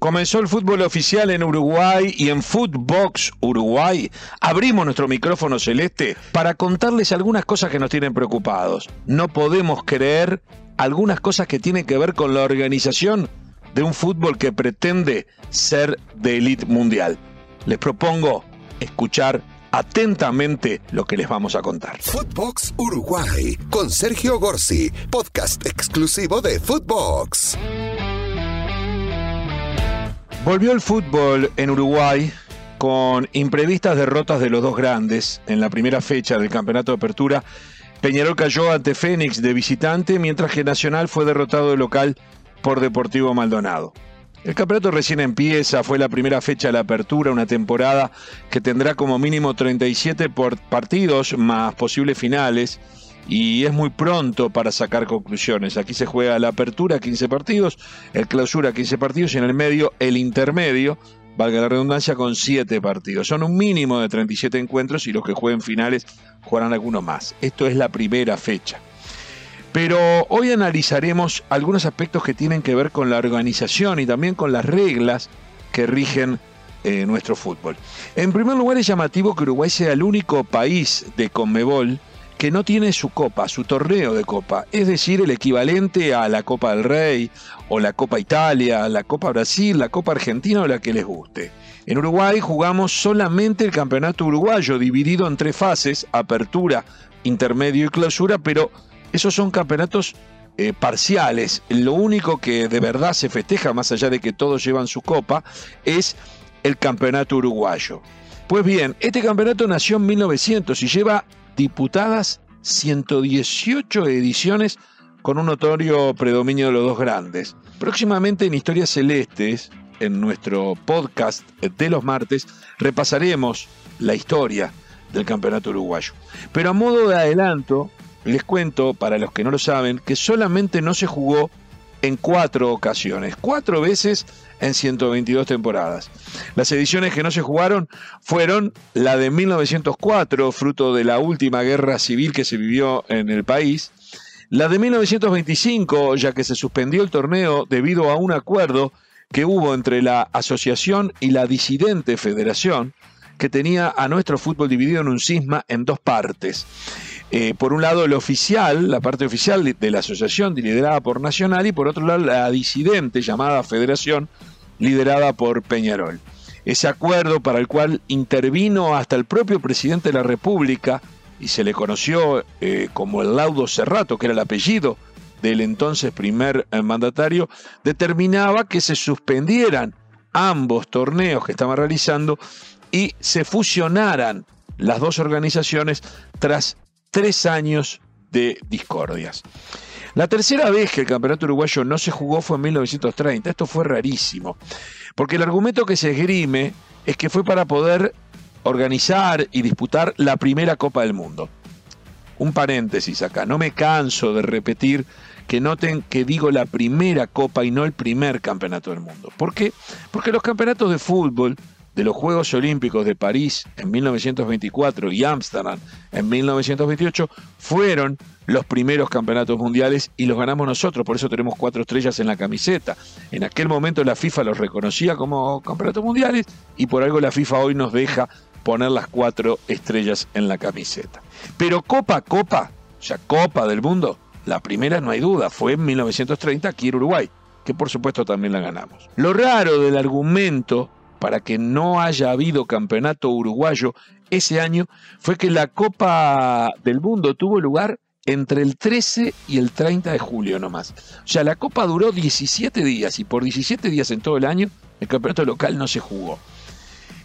Comenzó el fútbol oficial en Uruguay y en Footbox Uruguay abrimos nuestro micrófono celeste para contarles algunas cosas que nos tienen preocupados. No podemos creer algunas cosas que tienen que ver con la organización de un fútbol que pretende ser de élite mundial. Les propongo escuchar atentamente lo que les vamos a contar. Footbox Uruguay con Sergio Gorsi, podcast exclusivo de Footbox. Volvió el fútbol en Uruguay con imprevistas derrotas de los dos grandes en la primera fecha del campeonato de apertura. Peñarol cayó ante Fénix de visitante, mientras que Nacional fue derrotado de local por Deportivo Maldonado. El campeonato recién empieza, fue la primera fecha de la apertura, una temporada que tendrá como mínimo 37 partidos más posibles finales y es muy pronto para sacar conclusiones. Aquí se juega la apertura 15 partidos, el clausura 15 partidos y en el medio el intermedio, valga la redundancia, con 7 partidos. Son un mínimo de 37 encuentros y los que jueguen finales jugarán algunos más. Esto es la primera fecha. Pero hoy analizaremos algunos aspectos que tienen que ver con la organización y también con las reglas que rigen eh, nuestro fútbol. En primer lugar es llamativo que Uruguay sea el único país de Conmebol que no tiene su copa, su torneo de copa, es decir, el equivalente a la Copa del Rey o la Copa Italia, la Copa Brasil, la Copa Argentina o la que les guste. En Uruguay jugamos solamente el campeonato uruguayo, dividido en tres fases, apertura, intermedio y clausura, pero esos son campeonatos eh, parciales. Lo único que de verdad se festeja, más allá de que todos llevan su copa, es el campeonato uruguayo. Pues bien, este campeonato nació en 1900 y lleva diputadas 118 ediciones con un notorio predominio de los dos grandes. Próximamente en Historias Celestes, en nuestro podcast de los martes, repasaremos la historia del campeonato uruguayo. Pero a modo de adelanto, les cuento, para los que no lo saben, que solamente no se jugó en cuatro ocasiones, cuatro veces en 122 temporadas. Las ediciones que no se jugaron fueron la de 1904, fruto de la última guerra civil que se vivió en el país, la de 1925, ya que se suspendió el torneo debido a un acuerdo que hubo entre la asociación y la disidente federación, que tenía a nuestro fútbol dividido en un cisma en dos partes. Eh, por un lado el oficial, la parte oficial de la asociación liderada por Nacional y por otro lado la disidente llamada Federación liderada por Peñarol. Ese acuerdo para el cual intervino hasta el propio presidente de la República y se le conoció eh, como el laudo Cerrato, que era el apellido del entonces primer eh, mandatario, determinaba que se suspendieran ambos torneos que estaban realizando y se fusionaran las dos organizaciones tras tres años de discordias. La tercera vez que el campeonato uruguayo no se jugó fue en 1930. Esto fue rarísimo, porque el argumento que se esgrime es que fue para poder organizar y disputar la primera Copa del Mundo. Un paréntesis acá, no me canso de repetir que noten que digo la primera Copa y no el primer campeonato del mundo. ¿Por qué? Porque los campeonatos de fútbol de los Juegos Olímpicos de París en 1924 y Ámsterdam en 1928 fueron los primeros campeonatos mundiales y los ganamos nosotros, por eso tenemos cuatro estrellas en la camiseta. En aquel momento la FIFA los reconocía como campeonatos mundiales y por algo la FIFA hoy nos deja poner las cuatro estrellas en la camiseta. Pero Copa Copa, o sea, Copa del Mundo, la primera no hay duda, fue en 1930 aquí en Uruguay, que por supuesto también la ganamos. Lo raro del argumento para que no haya habido campeonato uruguayo ese año fue que la Copa del Mundo tuvo lugar entre el 13 y el 30 de julio nomás. O sea, la Copa duró 17 días y por 17 días en todo el año el campeonato local no se jugó.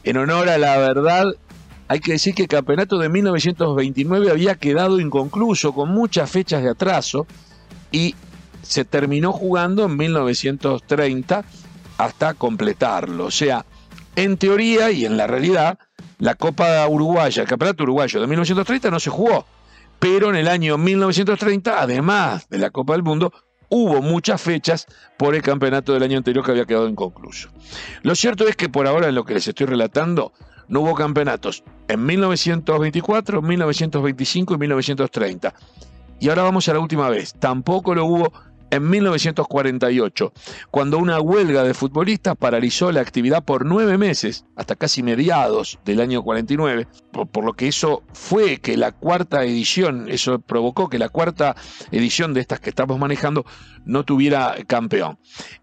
En honor a la verdad, hay que decir que el campeonato de 1929 había quedado inconcluso con muchas fechas de atraso y se terminó jugando en 1930 hasta completarlo. O sea, en teoría y en la realidad, la Copa Uruguaya, el Campeonato Uruguayo de 1930 no se jugó. Pero en el año 1930, además de la Copa del Mundo, hubo muchas fechas por el campeonato del año anterior que había quedado inconcluso. Lo cierto es que por ahora, en lo que les estoy relatando, no hubo campeonatos en 1924, 1925 y 1930. Y ahora vamos a la última vez. Tampoco lo hubo en 1948, cuando una huelga de futbolistas paralizó la actividad por nueve meses, hasta casi mediados del año 49, por, lo que eso fue que la cuarta edición, eso provocó que la cuarta edición de estas que estamos manejando no tuviera campeón.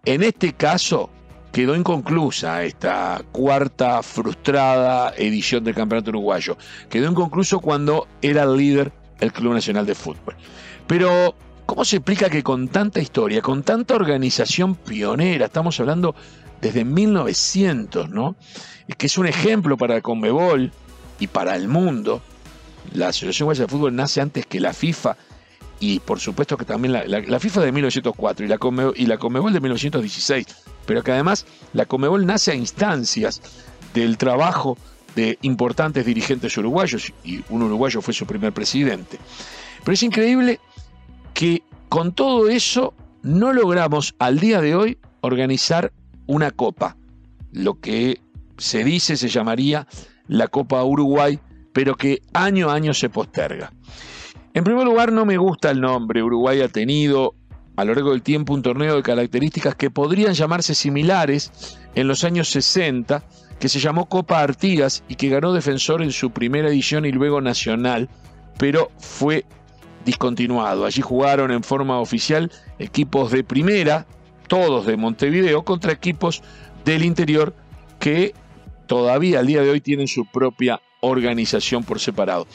En este caso, quedó inconclusa esta cuarta frustrada edición del Campeonato Uruguayo. Quedó inconcluso cuando era líder el Club Nacional de Fútbol. Pero, ¿cómo se explica que con tanta historia, con tanta organización pionera, estamos hablando desde 1900, ¿no? Es que es un ejemplo para Conmebol y para el mundo. La Asociación Uruguaya de Fútbol nace antes que la FIFA y por supuesto que también la, FIFA de 1904 y la, Conmebol, y la Conmebol de 1916, pero que además la Conmebol nace a instancias del trabajo de importantes dirigentes uruguayos y un uruguayo fue su primer presidente. Pero es increíble que con todo eso no logramos al día de hoy organizar una copa, lo que se dice se llamaría la Copa Uruguay, pero que año a año se posterga. En primer lugar, no me gusta el nombre. Uruguay ha tenido a lo largo del tiempo un torneo de características que podrían llamarse similares en los años 60, que se llamó Copa Artigas y que ganó Defensor en su primera edición y luego Nacional, pero fue discontinuado. Allí jugaron en forma oficial equipos de primera, todos de Montevideo, contra equipos del interior que todavía al día de hoy tienen su propia organización por separado.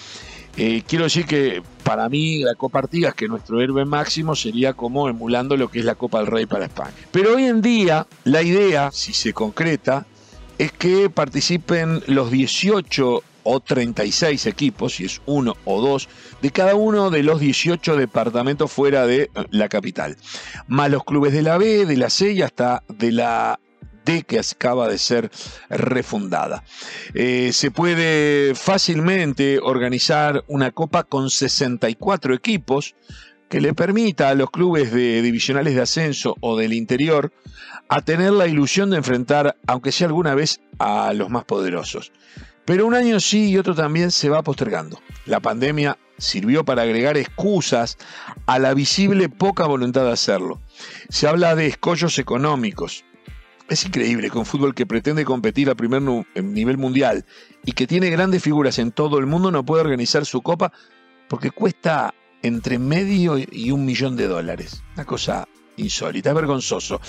Eh, quiero decir que para mí la Copa Artigas, que nuestro héroe máximo, sería como emulando lo que es la Copa del Rey para España. Pero hoy en día la idea, si se concreta, es que participen los 18 o 36 equipos, si es uno o dos, de cada uno de los 18 departamentos fuera de eh, la capital. Más los clubes de la B, de la C y hasta de la D que acaba de ser refundada. Eh, se puede fácilmente organizar una copa con 64 equipos que le permita a los clubes de divisionales de ascenso o del interior a tener la ilusión de enfrentar, aunque sea alguna vez, a los más poderosos. Pero un año sí y otro también se va postergando. La pandemia sirvió para agregar excusas a la visible poca voluntad de hacerlo. Se habla de escollos económicos. Es increíble que un fútbol que pretende competir a primer nivel mundial y que tiene grandes figuras en todo el mundo no pueda organizar su copa porque cuesta entre medio y un millón de dólares. Una cosa insólita, vergonzoso.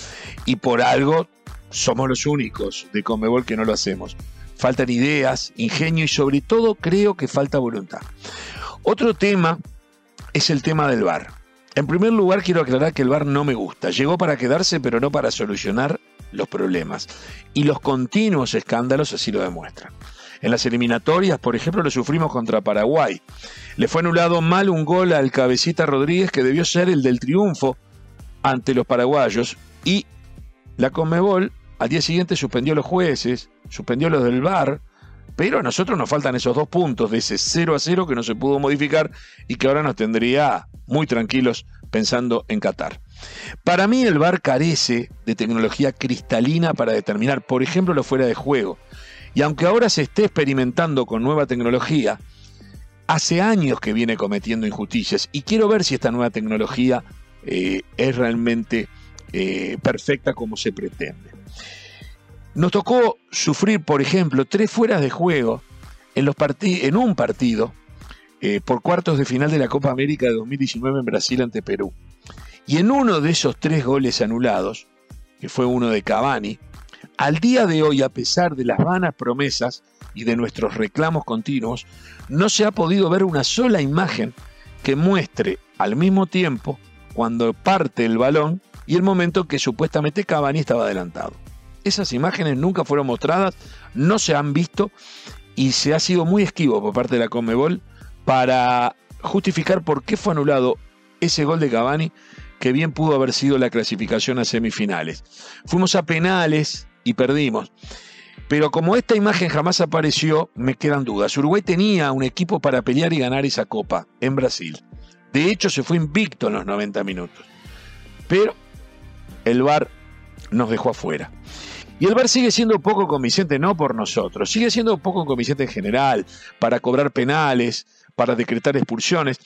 Y por algo somos los únicos de Comebol que no lo hacemos faltan ideas, ingenio y sobre todo creo que falta voluntad. Otro tema es el tema del bar. En primer lugar quiero aclarar que el bar no me gusta. Llegó para quedarse pero no para solucionar los problemas. Y los continuos escándalos así lo demuestran. En las eliminatorias, por ejemplo, lo sufrimos contra Paraguay. Le fue anulado mal un gol al cabecita Rodríguez que debió ser el del triunfo ante los paraguayos y la Conmebol al día siguiente suspendió los jueces, suspendió los del VAR, pero a nosotros nos faltan esos dos puntos de ese 0 a 0 que no se pudo modificar y que ahora nos tendría muy tranquilos pensando en Qatar. Para mí el VAR carece de tecnología cristalina para determinar, por ejemplo, lo fuera de juego. Y aunque ahora se esté experimentando con nueva tecnología, hace años que viene cometiendo injusticias y quiero ver si esta nueva tecnología eh, es realmente eh, perfecta como se pretende. Nos tocó sufrir, por ejemplo, tres fueras de juego en, los en un partido eh, por cuartos de final de la Copa América de 2019 en Brasil ante Perú. Y en uno de esos tres goles anulados, que fue uno de Cavani, al día de hoy, a pesar de las vanas promesas y de nuestros reclamos continuos, no se ha podido ver una sola imagen que muestre al mismo tiempo cuando parte el balón y el momento que supuestamente Cavani estaba adelantado. Esas imágenes nunca fueron mostradas, no se han visto y se ha sido muy esquivo por parte de la Conmebol para justificar por qué fue anulado ese gol de Cavani que bien pudo haber sido la clasificación a semifinales. Fuimos a penales y perdimos. Pero como esta imagen jamás apareció, me quedan dudas. Uruguay tenía un equipo para pelear y ganar esa copa en Brasil. De hecho, se fue invicto en los 90 minutos. Pero el VAR nos dejó afuera. Y el VAR sigue siendo poco convincente, no por nosotros, sigue siendo poco convincente en general, para cobrar penales, para decretar expulsiones.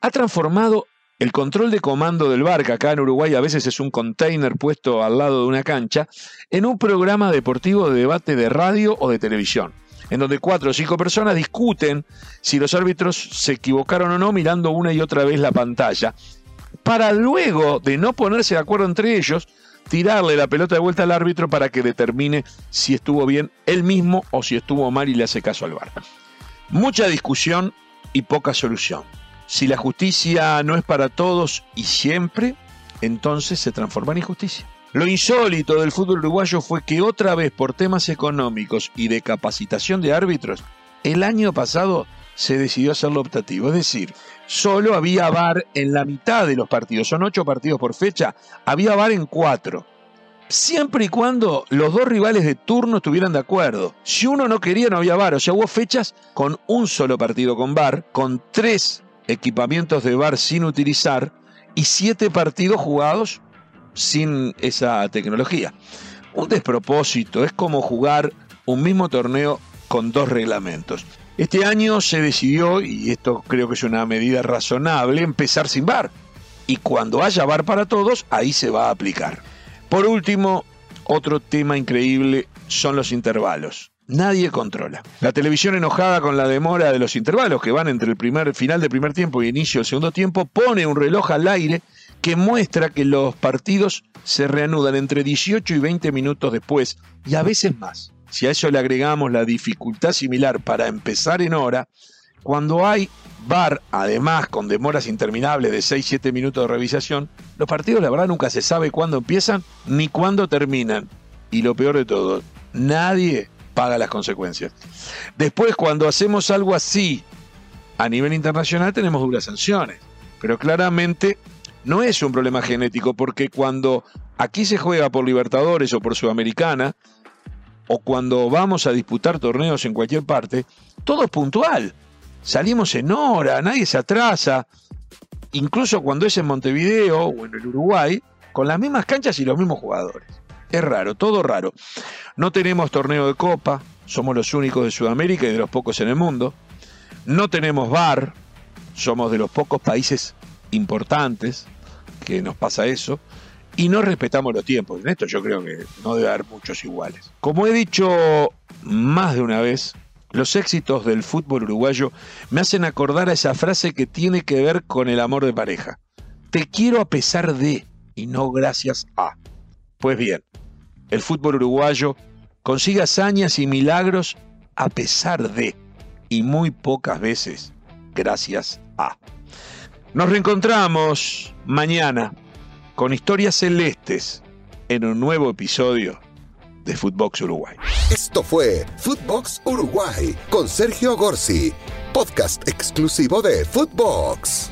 Ha transformado el control de comando del bar, que acá en Uruguay a veces es un container puesto al lado de una cancha, en un programa deportivo de debate de radio o de televisión, en donde cuatro o cinco personas discuten si los árbitros se equivocaron o no mirando una y otra vez la pantalla, para luego de no ponerse de acuerdo entre ellos, tirarle la pelota de vuelta al árbitro para que determine si estuvo bien él mismo o si estuvo mal y le hace caso al bar. Mucha discusión y poca solución. Si la justicia no es para todos y siempre, entonces se transforma en injusticia. Lo insólito del fútbol uruguayo fue que otra vez por temas económicos y de capacitación de árbitros, el año pasado se decidió hacerlo optativo. Es decir, solo había VAR en la mitad de los partidos. Son ocho partidos por fecha. Había VAR en cuatro. Siempre y cuando los dos rivales de turno estuvieran de acuerdo. Si uno no quería, no había VAR. O sea, hubo fechas con un solo partido con VAR, con tres equipamientos de VAR sin utilizar y siete partidos jugados sin esa tecnología. Un despropósito. Es como jugar un mismo torneo con dos reglamentos. Este año se decidió, y esto creo que es una medida razonable, empezar sin VAR. Y cuando haya VAR para todos, ahí se va a aplicar. Por último, otro tema increíble son los intervalos. Nadie controla. La televisión enojada con la demora de los intervalos que van entre el primer final del primer tiempo y inicio del segundo tiempo pone un reloj al aire que muestra que los partidos se reanudan entre 18 y 20 minutos después y a veces más. Si a eso le agregamos la dificultad similar para empezar en hora, cuando hay VAR, además con demoras interminables de 6-7 minutos de revisación, los partidos la verdad nunca se sabe cuándo empiezan ni cuándo terminan. Y lo peor de todo, nadie paga las consecuencias. Después, cuando hacemos algo así a nivel internacional, tenemos duras sanciones. Pero claramente no es un problema genético, porque cuando aquí se juega por Libertadores o por Sudamericana, o cuando vamos a disputar torneos en cualquier parte, todo es puntual. Salimos en hora, nadie se atrasa. Incluso cuando es en Montevideo o en el Uruguay, con las mismas canchas y los mismos jugadores. Es raro, todo raro. No tenemos torneo de copa, somos los únicos de Sudamérica y de los pocos en el mundo. No tenemos bar, somos de los pocos países importantes que nos pasa eso y no respetamos los tiempos. En esto yo creo que no debe haber muchos iguales. Como he dicho más de una vez, los éxitos del fútbol uruguayo me hacen acordar a esa frase que tiene que ver con el amor de pareja. Te quiero a pesar de y no gracias a. Pues bien, el fútbol uruguayo consigue hazañas y milagros a pesar de y muy pocas veces gracias a. Nos reencontramos mañana con historias celestes en un nuevo episodio de Footbox Uruguay. Esto fue Footbox Uruguay con Sergio Gorsi, podcast exclusivo de Footbox.